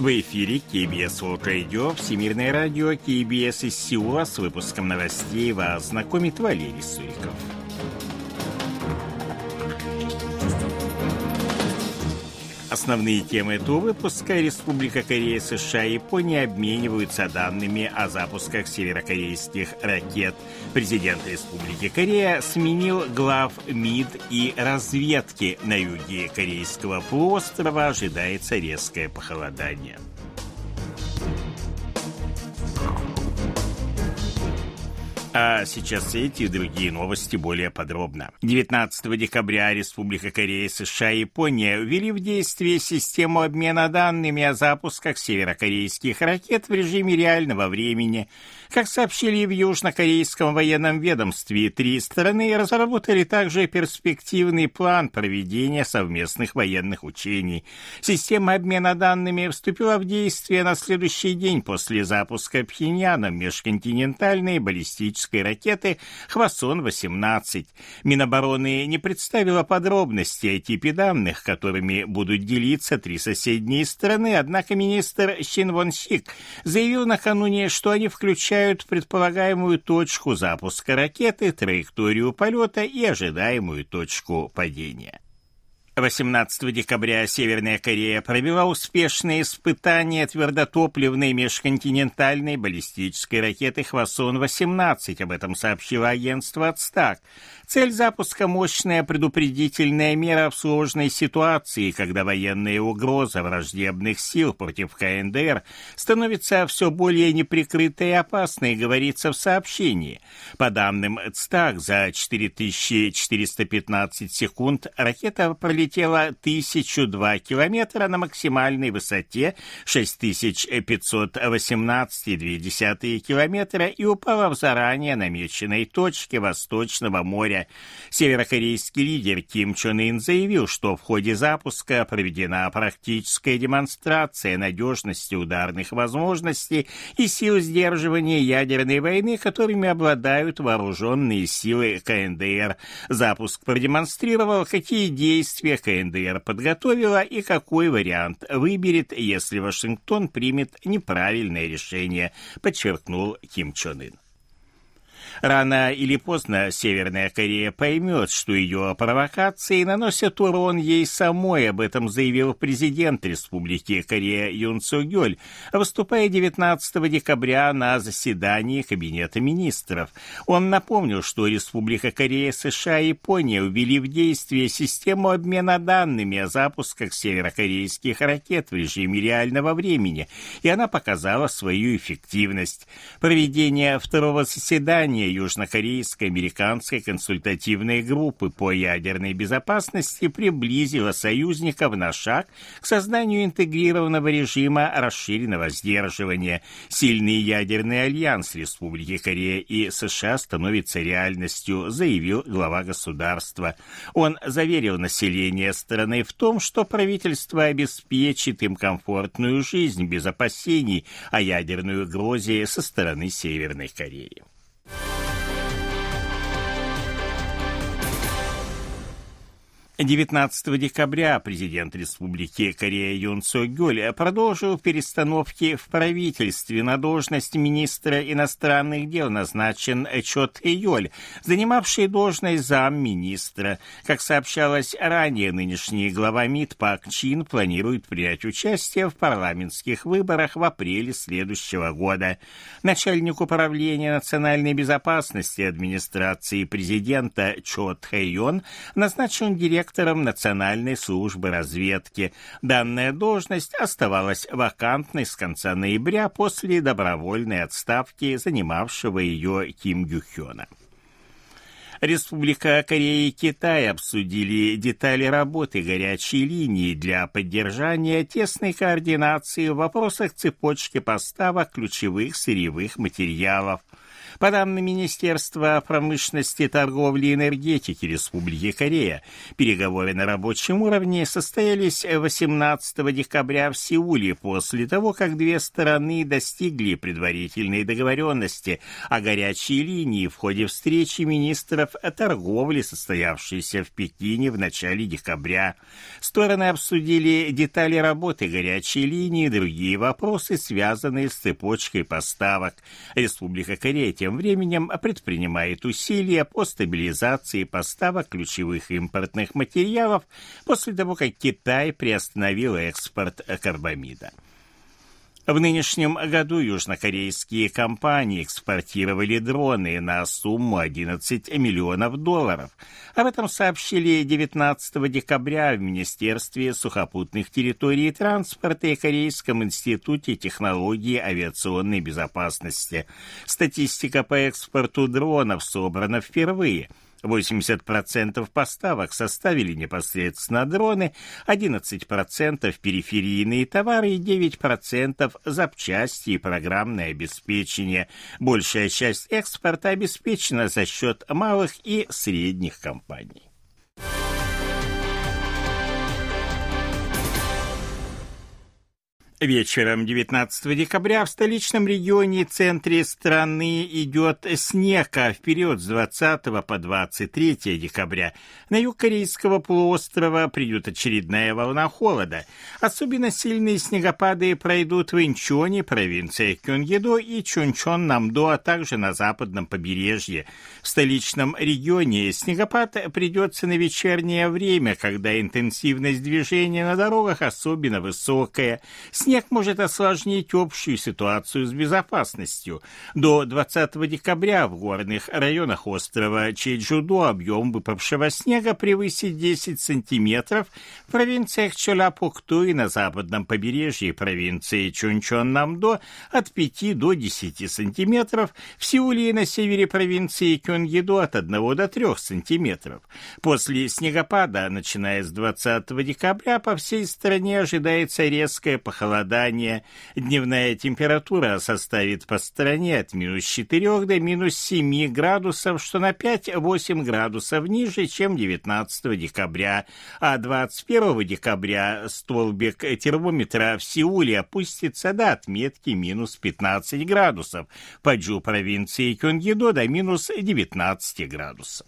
В эфире KBS World Radio, Всемирное радио KBS из Сеула с выпуском новостей вас знакомит Валерий Суриков. Основные темы этого выпуска Республика Корея, США и Япония обмениваются данными о запусках северокорейских ракет. Президент Республики Корея сменил глав МИД и разведки. На юге Корейского полуострова ожидается резкое похолодание. А сейчас эти и другие новости более подробно. 19 декабря Республика Корея, США и Япония ввели в действие систему обмена данными о запусках северокорейских ракет в режиме реального времени. Как сообщили в Южнокорейском военном ведомстве, три страны разработали также перспективный план проведения совместных военных учений. Система обмена данными вступила в действие на следующий день после запуска Пхеньяном межконтинентальной баллистической баллистической ракеты «Хвасон-18». Минобороны не представила подробности о типе данных, которыми будут делиться три соседние страны, однако министр Щин Вон Сик заявил накануне, что они включают предполагаемую точку запуска ракеты, траекторию полета и ожидаемую точку падения. 18 декабря Северная Корея провела успешные испытания твердотопливной межконтинентальной баллистической ракеты «Хвасон-18». Об этом сообщило агентство «Ацтак». Цель запуска – мощная предупредительная мера в сложной ситуации, когда военная угроза враждебных сил против КНДР становится все более неприкрытой и опасной, говорится в сообщении. По данным ЦТАК, за 4415 секунд ракета пролетела 1002 километра на максимальной высоте 6518,2 километра и упала в заранее намеченной точке Восточного моря Северокорейский лидер Ким Чен Ын заявил, что в ходе запуска проведена практическая демонстрация надежности ударных возможностей и сил сдерживания ядерной войны, которыми обладают вооруженные силы КНДР. Запуск продемонстрировал, какие действия КНДР подготовила и какой вариант выберет, если Вашингтон примет неправильное решение, подчеркнул Ким Чен Ын. Рано или поздно Северная Корея поймет, что ее провокации наносят урон ей самой. Об этом заявил президент Республики Корея Юн Цу Гёль, выступая 19 декабря на заседании Кабинета министров. Он напомнил, что Республика Корея, США и Япония ввели в действие систему обмена данными о запусках северокорейских ракет в режиме реального времени, и она показала свою эффективность. Проведение второго заседания южнокорейской американской консультативной группы по ядерной безопасности приблизила союзников на шаг к созданию интегрированного режима расширенного сдерживания. Сильный ядерный альянс Республики Корея и США становится реальностью, заявил глава государства. Он заверил население страны в том, что правительство обеспечит им комфортную жизнь без опасений о ядерной угрозе со стороны Северной Кореи. 19 декабря президент Республики Корея Юн Со Гёль продолжил перестановки в правительстве. На должность министра иностранных дел назначен Чот Йоль, занимавший должность замминистра. Как сообщалось ранее, нынешний глава МИД Пак Чин планирует принять участие в парламентских выборах в апреле следующего года. Начальник управления национальной безопасности администрации президента Чот Хэйон назначен директором директором Национальной службы разведки. Данная должность оставалась вакантной с конца ноября после добровольной отставки занимавшего ее Ким Гюхёна. Республика Корея и Китай обсудили детали работы горячей линии для поддержания тесной координации в вопросах цепочки поставок ключевых сырьевых материалов – По данным Министерства промышленности, торговли и энергетики Республики Корея, переговоры на рабочем уровне состоялись 18 декабря в Сеуле после того, как две стороны достигли предварительной договоренности о горячей линии в ходе встречи министров торговли, состоявшейся в Пекине в начале декабря. Стороны обсудили детали работы горячей линии и другие вопросы, связанные с цепочкой поставок. Республика Корея тем временем предпринимает усилия по стабилизации поставок ключевых импортных материалов после того, как Китай приостановил экспорт карбамида. В нынешнем году южнокорейские компании экспортировали дроны на сумму 11 миллионов долларов. Об этом сообщили 19 декабря в Министерстве сухопутных территорий и транспорта и Корейском институте технологии авиационной безопасности. Статистика по экспорту дронов собрана впервые – 80% поставок составили непосредственно дроны, 11% периферийные товары и 9% запчасти и программное обеспечение. Большая часть экспорта обеспечена за счет малых и средних компаний. Вечером 19 декабря в столичном регионе центре страны идет снег, а вперед с 20 по 23 декабря на юг Корейского полуострова придет очередная волна холода. Особенно сильные снегопады пройдут в Инчоне, провинции Кёнгедо и Чунчон-Намдо, а также на западном побережье. В столичном регионе снегопад придется на вечернее время, когда интенсивность движения на дорогах особенно высокая. Снег может осложнить общую ситуацию с безопасностью. До 20 декабря в горных районах острова Чеджудо объем выпавшего снега превысит 10 сантиметров, в провинциях Чоляпукту и на западном побережье провинции Чунчон-Намдо от 5 до 10 сантиметров, в Сеуле и на севере провинции Кёнгидо от 1 до 3 сантиметров. После снегопада, начиная с 20 декабря, по всей стране ожидается резкое похолодание похолодание. Дневная температура составит по стране от минус 4 до минус 7 градусов, что на 5-8 градусов ниже, чем 19 декабря. А 21 декабря столбик термометра в Сеуле опустится до отметки минус 15 градусов, по Джу провинции Кёнгидо до минус 19 градусов.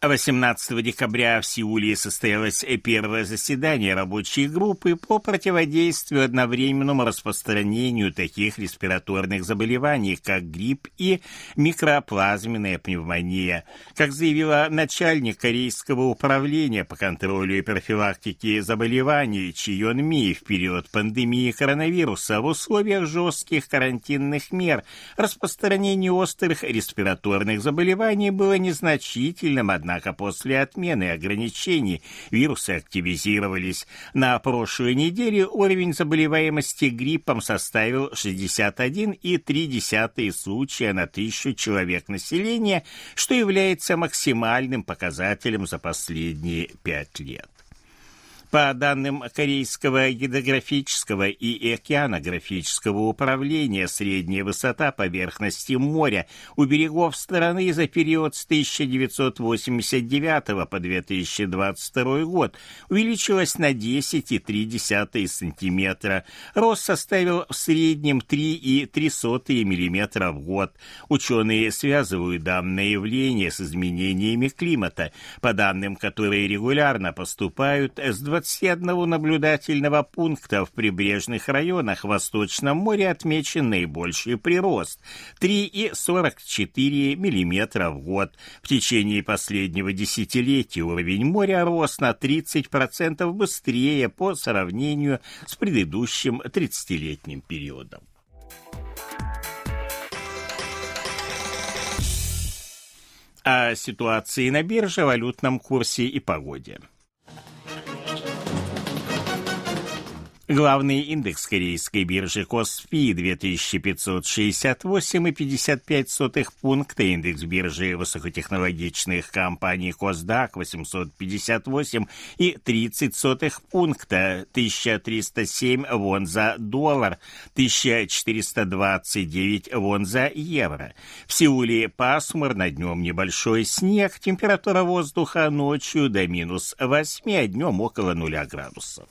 18 декабря в Сеуле состоялось первое заседание рабочей группы по противодействию одновременному распространению таких респираторных заболеваний, как грипп и микроплазменная пневмония. Как заявила начальник Корейского управления по контролю и профилактике заболеваний Чион Ми в период пандемии коронавируса в условиях жестких карантинных мер распространение острых респираторных заболеваний было незначительным, однако Однако после отмены ограничений вирусы активизировались. На прошлой неделе уровень заболеваемости гриппом составил 61,3 случая на тысячу человек населения, что является максимальным показателем за последние пять лет. По данным Корейского гидрографического и океанографического управления, средняя высота поверхности моря у берегов страны за период с 1989 по 2022 год увеличилась на 10,3 см. Рост составил в среднем 3,3 мм в год. Ученые связывают данное явление с изменениями климата, по данным, которые регулярно поступают с 20 21 наблюдательного пункта в прибрежных районах Восточном море отмечен наибольший прирост – 3,44 мм в год. В течение последнего десятилетия уровень моря рос на 30% быстрее по сравнению с предыдущим 30-летним периодом. О ситуации на бирже, валютном курсе и погоде. Главный индекс корейской биржи Коспи 2568,55 пункта, индекс биржи высокотехнологичных компаний Косдак 858,30 пункта, 1307 вон за доллар, 1429 вон за евро. В Сеуле пасмурно, днем небольшой снег, температура воздуха ночью до минус 8, а днем около нуля градусов.